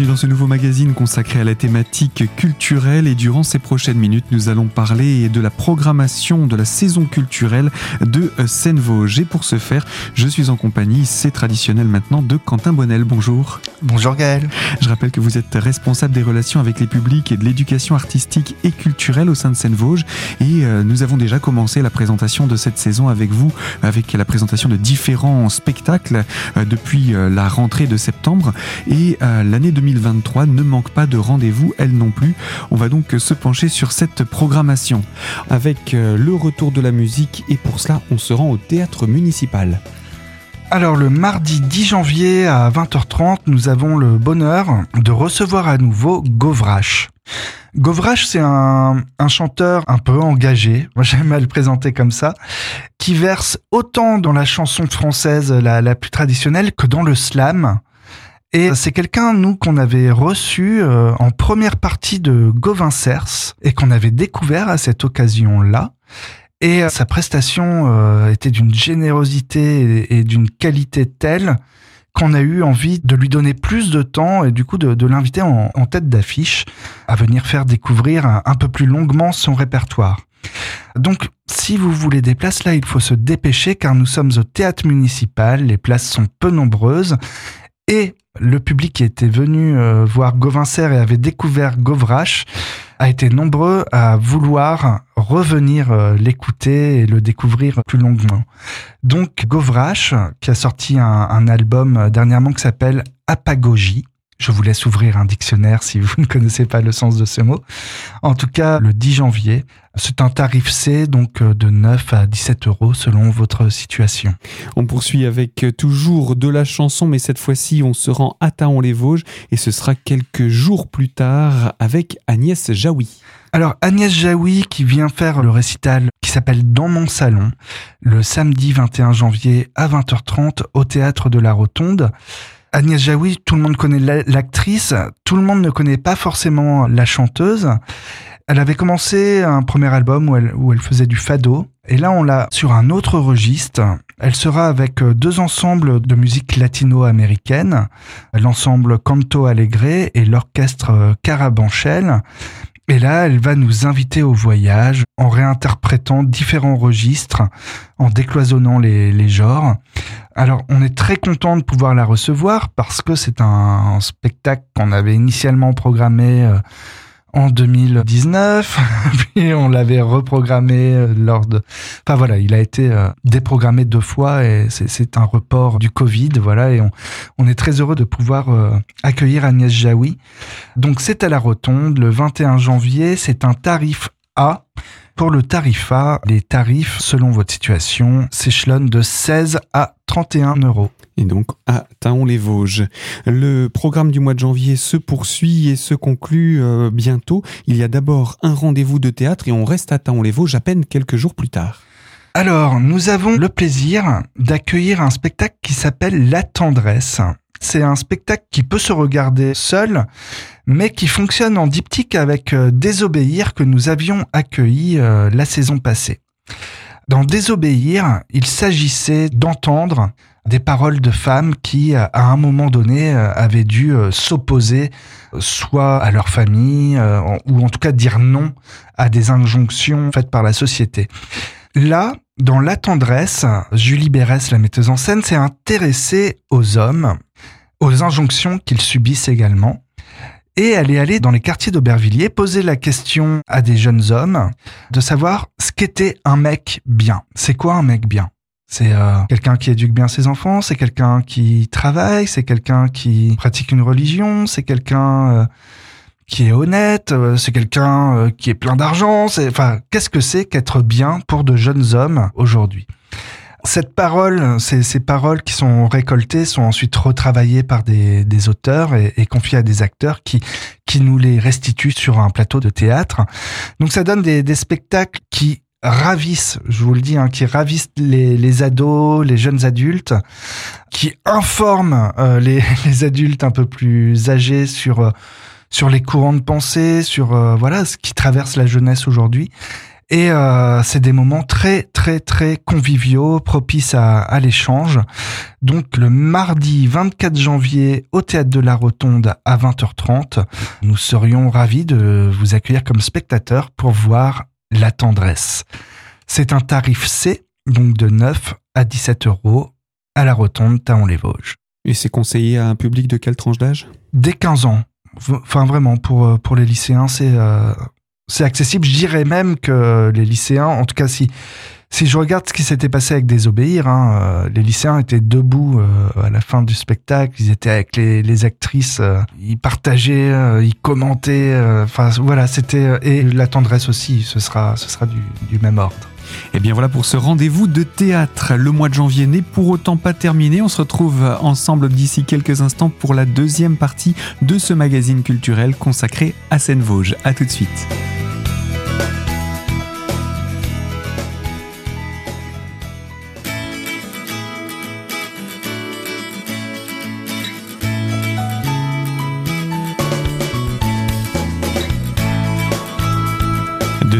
Bienvenue dans ce nouveau magazine consacré à la thématique culturelle et durant ces prochaines minutes, nous allons parler de la programmation de la saison culturelle de Seine-Vosges. Et pour ce faire, je suis en compagnie, c'est traditionnel maintenant, de Quentin Bonnel. Bonjour. Bonjour Gaël. Je rappelle que vous êtes responsable des relations avec les publics et de l'éducation artistique et culturelle au sein de Seine-Vosges. Et euh, nous avons déjà commencé la présentation de cette saison avec vous, avec la présentation de différents spectacles euh, depuis euh, la rentrée de septembre. Et l'année 2023 ne manque pas de rendez-vous, elle non plus. On va donc se pencher sur cette programmation avec euh, le retour de la musique et pour cela on se rend au théâtre municipal. Alors le mardi 10 janvier à 20h30, nous avons le bonheur de recevoir à nouveau Govrache. Govrache, c'est un, chanteur un peu engagé, moi j'aime à le présenter comme ça, qui verse autant dans la chanson française la plus traditionnelle que dans le slam. Et c'est quelqu'un, nous, qu'on avait reçu euh, en première partie de Gauvin Cers et qu'on avait découvert à cette occasion-là. Et euh, sa prestation euh, était d'une générosité et, d'une qualité telle qu'on a eu envie de lui donner plus de temps et du coup de, l'inviter en, tête d'affiche à venir faire découvrir un, un peu plus longuement son répertoire. Donc, si vous voulez des places là, il faut se dépêcher car nous sommes au théâtre municipal, les places sont peu nombreuses et le public qui était venu euh, voir Gauvincer et avait découvert Govrache a été nombreux à vouloir revenir euh, l'écouter et le découvrir plus longuement. Donc Govrache, qui a sorti un, un album euh, dernièrement qui s'appelle Apagogie, je vous laisse ouvrir un dictionnaire si vous ne connaissez pas le sens de ce mot. En tout cas, le 10 janvier, c'est un tarif C, donc euh, de 9 à 17 euros selon votre situation. On poursuit avec euh, toujours de la chanson, mais cette fois-ci, on se rend à Taon-les-Vosges et ce sera quelques jours plus tard avec Agnès Jaoui. Alors Agnès Jaoui qui vient faire le récital qui s'appelle Dans mon salon le samedi 21 janvier à 20h30 au théâtre de la Rotonde. Agnès Jaoui, tout le monde connaît l'actrice, tout le monde ne connaît pas forcément la chanteuse. Elle avait commencé un premier album où elle, faisait du fado, et là on l'a sur un autre registre. Elle sera avec deux ensembles de musique latino-américaine, l'ensemble Canto Alegre et l'orchestre Carabanchel. Et là, elle va nous inviter au voyage en réinterprétant différents registres, en décloisonnant les, genres. Alors, on est très content de pouvoir la recevoir parce que c'est un, spectacle qu'on avait initialement programmé euh, en 2019, puis on l'avait reprogrammé euh, lors de... Enfin voilà, il a été euh, déprogrammé deux fois et c'est un report du Covid, voilà, et on, on est très heureux de pouvoir accueillir Agnès Jaoui. Donc c'est à la Rotonde, le 21 janvier, c'est un tarif A pour le tarif A, les tarifs, selon votre situation, s'échelonnent de 16 à 31 euros. Et donc à Taon-les-Vosges. Le programme du mois de janvier se poursuit et se conclut euh, bientôt. Il y a d'abord un rendez-vous de théâtre et on reste à Taon-les-Vosges à peine quelques jours plus tard. Alors, nous avons le plaisir d'accueillir un spectacle qui s'appelle La Tendresse. C'est un spectacle qui peut se regarder seul, mais qui fonctionne en diptyque avec euh, Désobéir que nous avions accueilli euh, la saison passée. Dans Désobéir, il s'agissait d'entendre des paroles de femmes qui, à un moment donné, euh, avaient dû s'opposer soit à leur famille, ou en tout cas dire non à des injonctions faites par la société. Là, dans La tendresse, Julie Bérès, la metteuse en scène, s'est intéressée aux hommes aux injonctions qu'ils subissent également. Et elle est allée dans les quartiers d'Aubervilliers poser la question à des jeunes hommes de savoir ce qu'était un mec bien. C'est quoi un mec bien? C'est euh, quelqu'un qui éduque bien ses enfants, c'est quelqu'un qui travaille, c'est quelqu'un qui pratique une religion, c'est quelqu'un euh, qui est honnête, euh, c'est quelqu'un qui est plein d'argent. Enfin, qu'est-ce que c'est qu'être bien pour de jeunes hommes aujourd'hui? Cette parole, ces, ces, paroles qui sont récoltées sont ensuite retravaillées par des, des auteurs et, et, confiées à des acteurs qui, qui nous les restituent sur un plateau de théâtre. Donc ça donne des, des spectacles qui ravissent, je vous le dis, hein, qui ravissent les, les, ados, les jeunes adultes, qui informent euh, les, les, adultes un peu plus âgés sur, euh, sur les courants de pensée, sur euh, voilà ce qui traverse la jeunesse aujourd'hui Et euh, c'est des moments très très très conviviaux, propices à, à l'échange. Donc le mardi 24 janvier au théâtre de la Rotonde à 20h30, nous serions ravis de vous accueillir comme spectateurs pour voir La tendresse. C'est un tarif C, donc de 9 à 17 euros à la Rotonde Taon-les-Vosges. Et c'est conseillé à un public de quelle tranche d'âge? Dès 15 ans. Enfin vraiment pour pour les lycéens c'est euh, c'est accessible. Je dirais même que les lycéens, en tout cas si si je regarde ce qui s'était passé avec Désobéir, hein, euh, les lycéens étaient debout euh, à la fin du spectacle, ils étaient avec les, les actrices, euh, ils partageaient, euh, ils commentaient, euh, enfin voilà, c'était et la tendresse aussi, ce sera ce sera du, du même ordre. Et bien voilà pour ce rendez-vous de théâtre. Le mois de janvier n'est pour autant pas terminé. On se retrouve ensemble d'ici quelques instants pour la deuxième partie de ce magazine culturel consacré à Seine-Vosges. À tout de suite.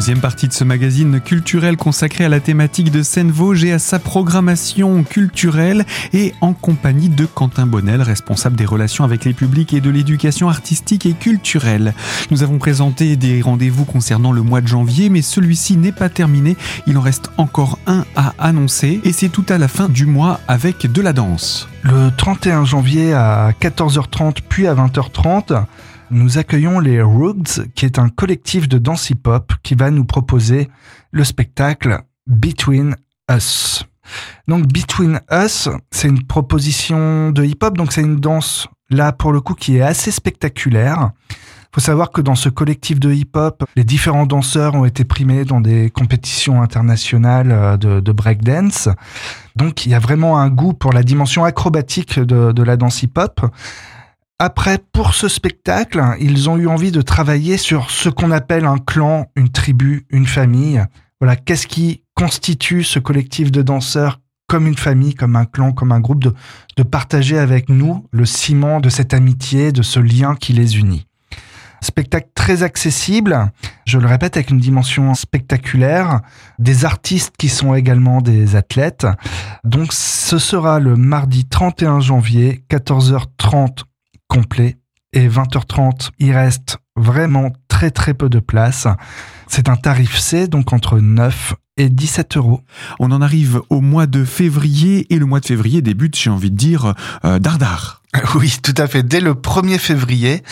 Deuxième partie de ce magazine culturel consacré à la thématique de Seine-Vosges et à sa programmation culturelle et en compagnie de Quentin Bonnel, responsable des relations avec les publics et de l'éducation artistique et culturelle. Nous avons présenté des rendez-vous concernant le mois de janvier, mais celui-ci n'est pas terminé. Il en reste encore un à annoncer et c'est tout à la fin du mois avec de la danse. Le 31 janvier à 14h30 puis à 20h30, nous accueillons les Rugs, qui est un collectif de danse hip-hop qui va nous proposer le spectacle Between Us. Donc Between Us, c'est une proposition de hip-hop, donc c'est une danse là pour le coup qui est assez spectaculaire. Faut savoir que dans ce collectif de hip-hop, les différents danseurs ont été primés dans des compétitions internationales euh, de, de breakdance. Donc il y a vraiment un goût pour la dimension acrobatique de, de la danse hip-hop. Après, pour ce spectacle, ils ont eu envie de travailler sur ce qu'on appelle un clan, une tribu, une famille. Voilà, qu'est-ce qui constitue ce collectif de danseurs comme une famille, comme un clan, comme un groupe, de, de partager avec nous le ciment de cette amitié, de ce lien qui les unit. Spectacle très accessible, je le répète, avec une dimension spectaculaire, des artistes qui sont également des athlètes. Donc ce sera le mardi 31 janvier, 14h30 complet et 20h30, il reste vraiment très très peu de place. C'est un tarif C, donc entre 9 et 17 euros. On en arrive au mois de février et le mois de février débute, j'ai envie de dire, euh, dardard. Oui, tout à fait. Dès le 1er février,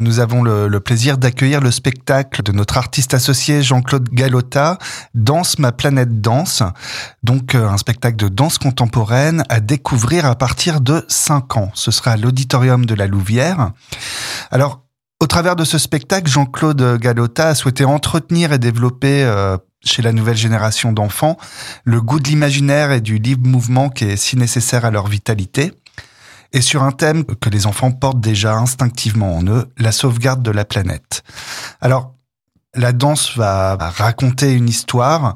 nous avons le, plaisir d'accueillir le spectacle de notre artiste associé Jean-Claude Galota, Danse ma planète danse. Donc euh, un spectacle de danse contemporaine à découvrir à partir de 5 ans. Ce sera à l'auditorium de la Louvière. Alors, au travers de ce spectacle, Jean-Claude Galota a souhaité entretenir et développer euh, chez la nouvelle génération d'enfants le goût de l'imaginaire et du libre mouvement qui est si nécessaire à leur vitalité et sur un thème que les enfants portent déjà instinctivement en eux, la sauvegarde de la planète. Alors, la danse va raconter une histoire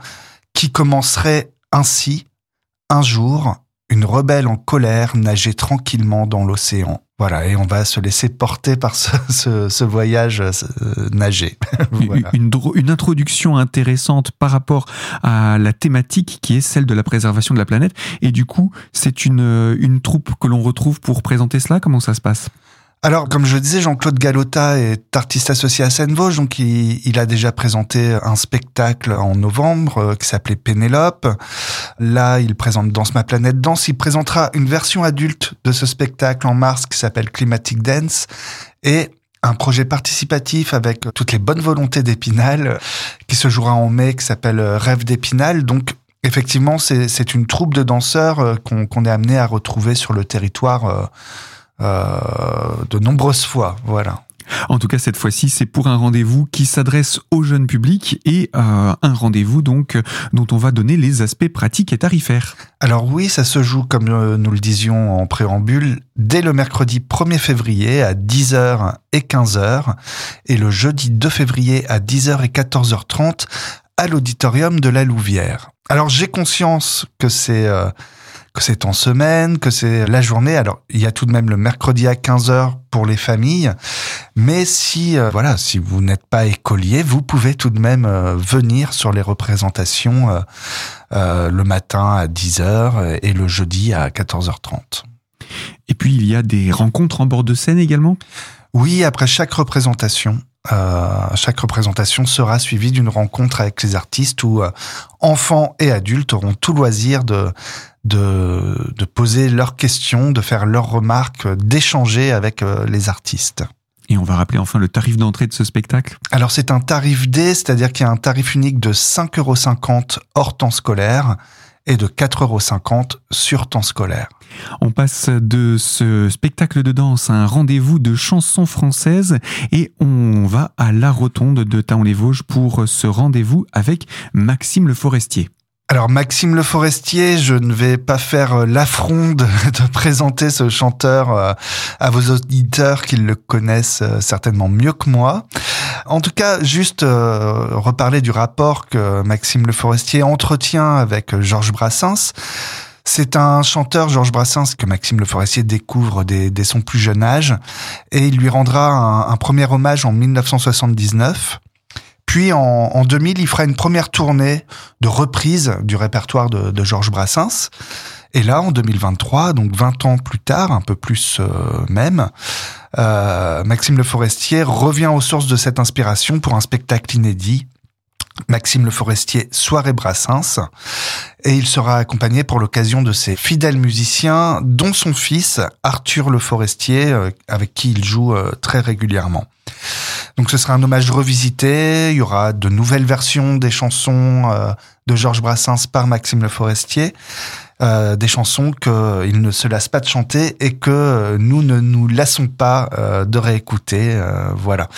qui commencerait ainsi. Un jour, une rebelle en colère nageait tranquillement dans l'océan. Voilà, et on va se laisser porter par ce, ce, ce voyage euh, nager. voilà. une, une, introduction intéressante par rapport à la thématique qui est celle de la préservation de la planète. Et du coup, c'est une, une troupe que l'on retrouve pour présenter cela. Comment ça se passe? Alors, comme je disais, Jean-Claude Galota est artiste associé à Seine-Vosges, donc il, a déjà présenté un spectacle en novembre euh, qui s'appelait Pénélope. Là, il présente Danse ma planète danse. Il présentera une version adulte de ce spectacle en mars qui s'appelle Climatic Dance et un projet participatif avec toutes les bonnes volontés d'Épinal qui se jouera en mai qui s'appelle Rêve d'Épinal. Donc, effectivement, c'est une troupe de danseurs euh, qu'on qu est amené à retrouver sur le territoire euh, de nombreuses fois. Voilà. En tout cas, cette fois-ci, c'est pour un rendez-vous qui s'adresse au jeune public et euh, un rendez-vous donc dont on va donner les aspects pratiques et tarifaires. Alors oui, ça se joue comme nous le disions en préambule dès le mercredi 1er février à 10h et 15h et le jeudi 2 février à 10h et 14h30 à l'auditorium de la Louvière. Alors j'ai conscience que c'est euh, que c'est en semaine, que c'est la journée. Alors, il y a tout de même le mercredi à 15h pour les familles. Mais si, euh, voilà, si vous n'êtes pas écolier, vous pouvez tout de même euh, venir sur les représentations euh, le matin à 10h et le jeudi à 14h30. Et puis, il y a des rencontres en bord de scène également? Oui, après chaque représentation. Chaque représentation sera suivie d'une rencontre avec les artistes où enfants et adultes auront tout loisir de de, de poser leurs questions, de faire leurs remarques, d'échanger avec euh, les artistes. Et on va rappeler enfin le tarif d'entrée de ce spectacle Alors c'est un tarif D, c'est-à-dire qu'il y a un tarif unique de 5,50 euros hors temps scolaire et de 4,50 euros sur temps scolaire. On passe de ce spectacle de danse à un rendez-vous de chansons françaises et on va à la rotonde de Taon-les-Vosges pour ce rendez-vous avec Maxime Le Forestier. Alors Maxime Le Forestier, je ne vais pas faire euh, l'affront de, présenter ce chanteur euh, à vos auditeurs qui le connaissent euh, certainement mieux que moi. En tout cas, juste reparler du rapport que Maxime Le Forestier entretient avec Georges Brassens. C'est un chanteur, Georges Brassens, que Maxime Le Forestier découvre dès, son plus jeune âge, et il lui rendra un, un premier hommage en 1979. Puis en, 2000, il fera une première tournée de reprise du répertoire de, Georges Brassens. Et là, en 2023, donc 20 ans plus tard, un peu plus euh, même, euh, Maxime Le Forestier revient aux sources de cette inspiration pour un spectacle inédit. Maxime Le Forestier, Soirée Brassens, et il sera accompagné pour l'occasion de ses fidèles musiciens, dont son fils, Arthur Le Forestier, euh, avec qui il joue très régulièrement. Donc ce sera un hommage revisité, il y aura de nouvelles versions des chansons euh, de Georges Brassens par Maxime Le Forestier, euh, des chansons qu'il ne se lasse pas de chanter et que nous ne nous lassons pas euh, de réécouter. voilà.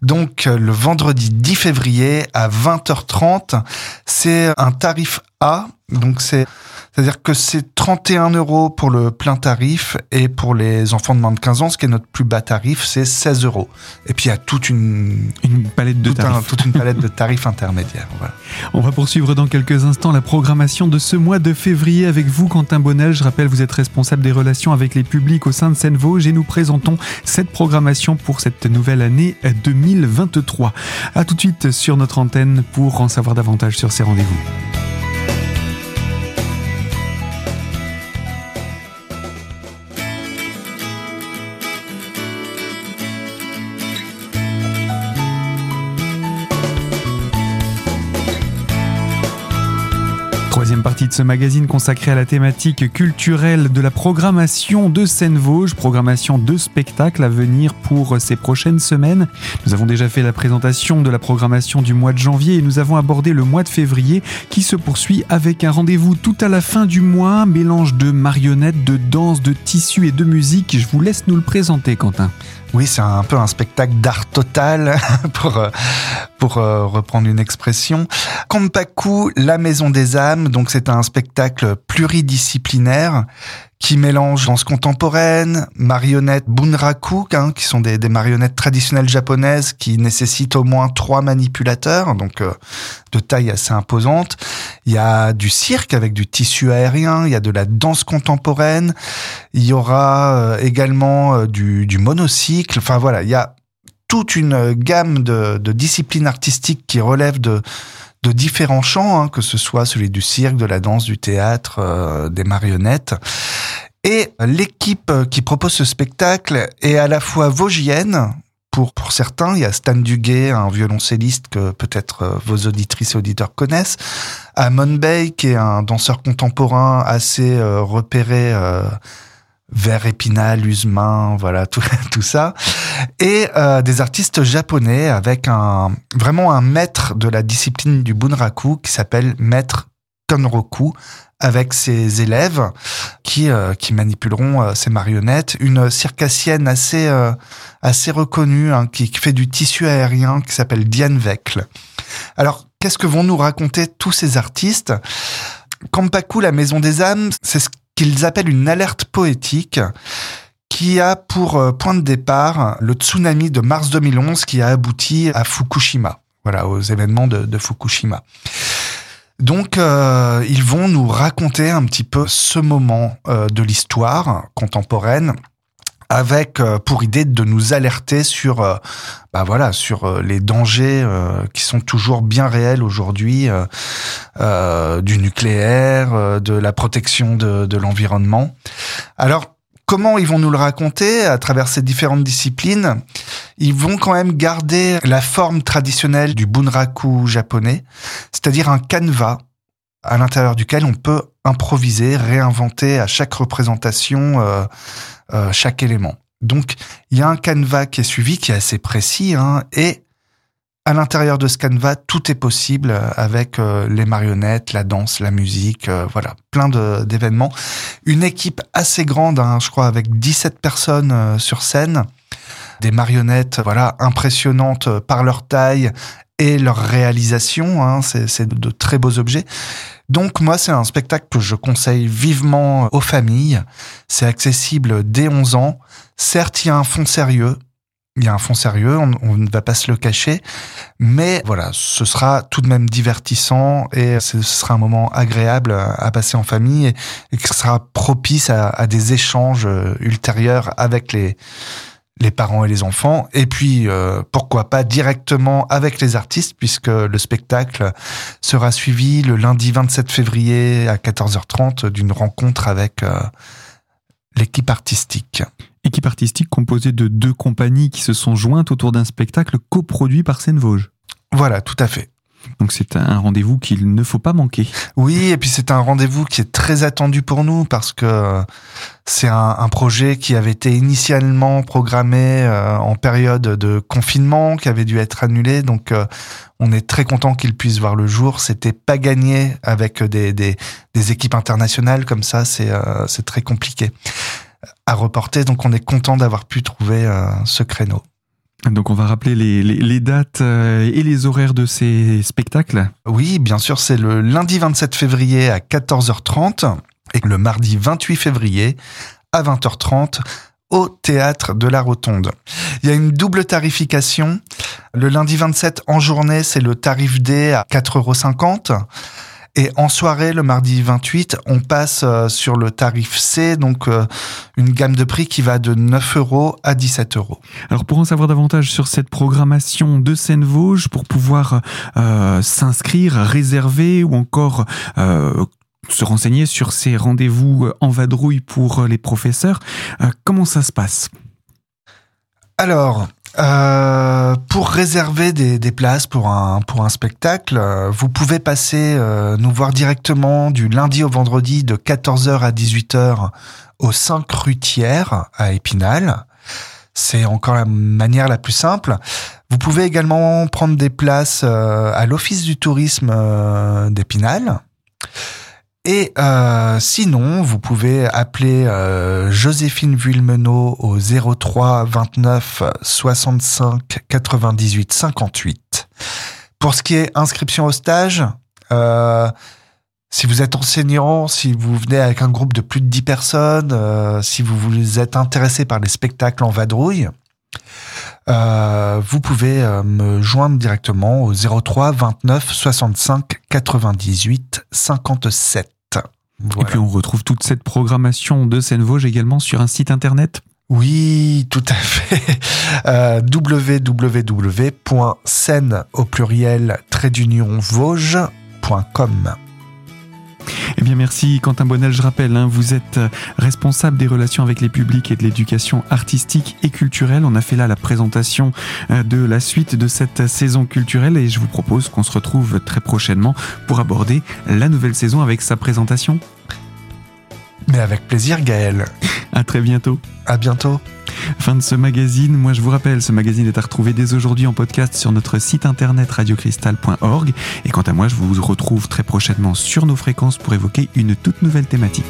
Donc le vendredi 10 février à 20h30, c'est un tarif A, donc c'est c'est-à-dire que c'est 31 euros pour le plein tarif et pour les enfants de moins de 15 ans, ce qui est notre plus bas tarif, c'est 16 euros. Et puis il y a toute une, une palette de tarifs. toute une palette de tarifs intermédiaires. Voilà. On va poursuivre dans quelques instants la programmation de ce mois de février avec vous, Quentin Bonnel. Je rappelle, vous êtes responsable des relations avec les publics au sein de Seine-Vosges et nous présentons cette programmation pour cette nouvelle année 2023. À tout de suite sur notre antenne pour en savoir davantage sur ces rendez-vous. Troisième partie de ce magazine consacré à la thématique culturelle de la programmation de Seine-Vosges, programmation de spectacles à venir pour ces prochaines semaines. Nous avons déjà fait la présentation de la programmation du mois de janvier et nous avons abordé le mois de février qui se poursuit avec un rendez-vous tout à la fin du mois, mélange de marionnettes, de danse, de tissus et de musique. Je vous laisse nous le présenter, Quentin. Oui, c'est un peu un spectacle d'art total, pour, euh, euh, reprendre une expression. Kompaku, la maison des âmes, donc c'est un spectacle pluridisciplinaire qui mélange danse contemporaine, marionnettes bunraku, hein, qui sont des, marionnettes traditionnelles japonaises qui nécessitent au moins trois manipulateurs, donc euh, de taille assez imposante. Il y a du cirque avec du tissu aérien, il y a de la danse contemporaine, il y aura euh, également euh, du, du monocycle. Enfin voilà, il y a toute une gamme de, de disciplines artistiques qui relèvent de de différents champs, hein, que ce soit celui du cirque, de la danse, du théâtre, euh, des marionnettes. Et l'équipe qui propose ce spectacle est à la fois vosgienne, pour, pour certains, il y a Stan Duguay, un violoncelliste que peut-être euh, vos auditrices et auditeurs connaissent, Amon Bey, qui est un danseur contemporain assez euh, repéré vers Épinal, Usmin, voilà tout, tout ça, et euh, des artistes japonais avec un vraiment un maître de la discipline du bunraku qui s'appelle maître Konroku avec ses élèves qui euh, qui manipuleront euh, ces marionnettes, une circassienne assez assez reconnue hein, qui, fait du tissu aérien qui s'appelle Diane Weckl. Alors qu'est-ce que vont nous raconter tous ces artistes? Kampaku, la maison des âmes, c'est ce qu'ils appellent une alerte poétique qui a pour euh, point de départ le tsunami de mars 2011 qui a abouti à Fukushima, voilà, aux événements de, Fukushima. Donc, euh, ils vont nous raconter un petit peu ce moment euh, de l'histoire contemporaine avec euh, pour idée de nous alerter sur euh, bah voilà sur euh, les dangers qui sont toujours bien réels aujourd'hui du nucléaire de la protection de, de l'environnement. Alors comment ils vont nous le raconter à travers ces différentes disciplines? Ils vont quand même garder la forme traditionnelle du bunraku japonais, c'est-à-dire un canevas à l'intérieur duquel on peut improviser, réinventer à chaque représentation euh, euh, chaque élément. Donc il y a un canevas qui est suivi, qui est assez précis, hein, et à l'intérieur de ce canevas, tout est possible avec euh, les marionnettes, la danse, la musique, voilà, plein d'événements. Une équipe assez grande, hein, je crois, avec 17 personnes sur scène, des marionnettes, voilà, impressionnantes par leur taille et leur réalisation. Hein, c'est de très beaux objets. Donc moi, c'est un spectacle que je conseille vivement aux familles. C'est accessible dès 11 ans. Certes, il y a un fond sérieux, il y a un fond sérieux, on, ne va pas se le cacher, mais voilà, ce sera tout de même divertissant et ce sera un moment agréable à, passer en famille et, et qui sera propice à, des échanges euh, ultérieurs avec les les parents et les enfants, et puis euh, pourquoi pas directement avec les artistes, puisque le spectacle sera suivi le lundi 27 février à 14h30 d'une rencontre avec euh, l'équipe artistique. Équipe artistique composée de deux compagnies qui se sont jointes autour d'un spectacle coproduit par Seine Vosges. Voilà, tout à fait. Donc c'est un rendez-vous qu'il ne faut pas manquer. Oui, et puis c'est un rendez-vous qui est très attendu pour nous parce que c'est un, projet qui avait été initialement programmé euh, en période de confinement, qui avait dû être annulé. Donc euh, on est très content qu'il puisse voir le jour. C'était pas gagné avec des, équipes internationales comme ça. Euh, c'est très compliqué à reporter. Donc on est content d'avoir pu trouver ce créneau. Donc on va rappeler les, dates euh, et les horaires de ces spectacles. Oui, bien sûr, c'est le lundi 27 février à 14h30 et le mardi 28 février à 20h30 au théâtre de la Rotonde. Il y a une double tarification. Le lundi 27 en journée, c'est le tarif D à 4,50 euros. Et en soirée, le mardi 28, on passe euh, sur le tarif C, donc euh, une gamme de prix qui va de 9 euros à 17 euros. Alors pour en savoir davantage sur cette programmation de Seine-Vosges, pour pouvoir euh, s'inscrire, réserver ou encore se renseigner sur ces rendez-vous en vadrouille pour les professeurs, comment ça se passe? Alors, euh, pour réserver des, des, places pour un, pour un spectacle, euh, vous pouvez passer euh, nous voir directement du lundi au vendredi de 14h à 18h au 5 rue à Épinal. C'est encore la manière la plus simple. Vous pouvez également prendre des places à l'Office du tourisme d'Épinal. Et euh, sinon, vous pouvez appeler euh, Joséphine Vuillemenot au 03 29 65 98 58. Pour ce qui est inscription au stage, euh, si vous êtes enseignant, si vous venez avec un groupe de plus de 10 personnes, euh, si vous vous êtes intéressé par les spectacles en vadrouille, euh, vous pouvez euh, me joindre directement au 03 29 65 98 57. Et puis on retrouve toute cette programmation de Seine Vosges également sur un site internet? Oui, tout à fait. Euh, www.scène au pluriel trait d'union vosges.com. Eh bien merci Quentin Bonnel, je rappelle, hein, vous êtes euh, responsable des relations avec les publics et de l'éducation artistique et culturelle. On a fait là la présentation euh, de la suite de cette saison culturelle et je vous propose qu'on se retrouve très prochainement pour aborder la nouvelle saison avec sa présentation. Mais avec plaisir Gaël. À très bientôt. À bientôt. Fin de ce magazine. Moi, je vous rappelle, ce magazine est à retrouver dès aujourd'hui en podcast sur notre site internet radiocristal.org. Et quant à moi, je vous retrouve très prochainement sur nos fréquences pour évoquer une toute nouvelle thématique.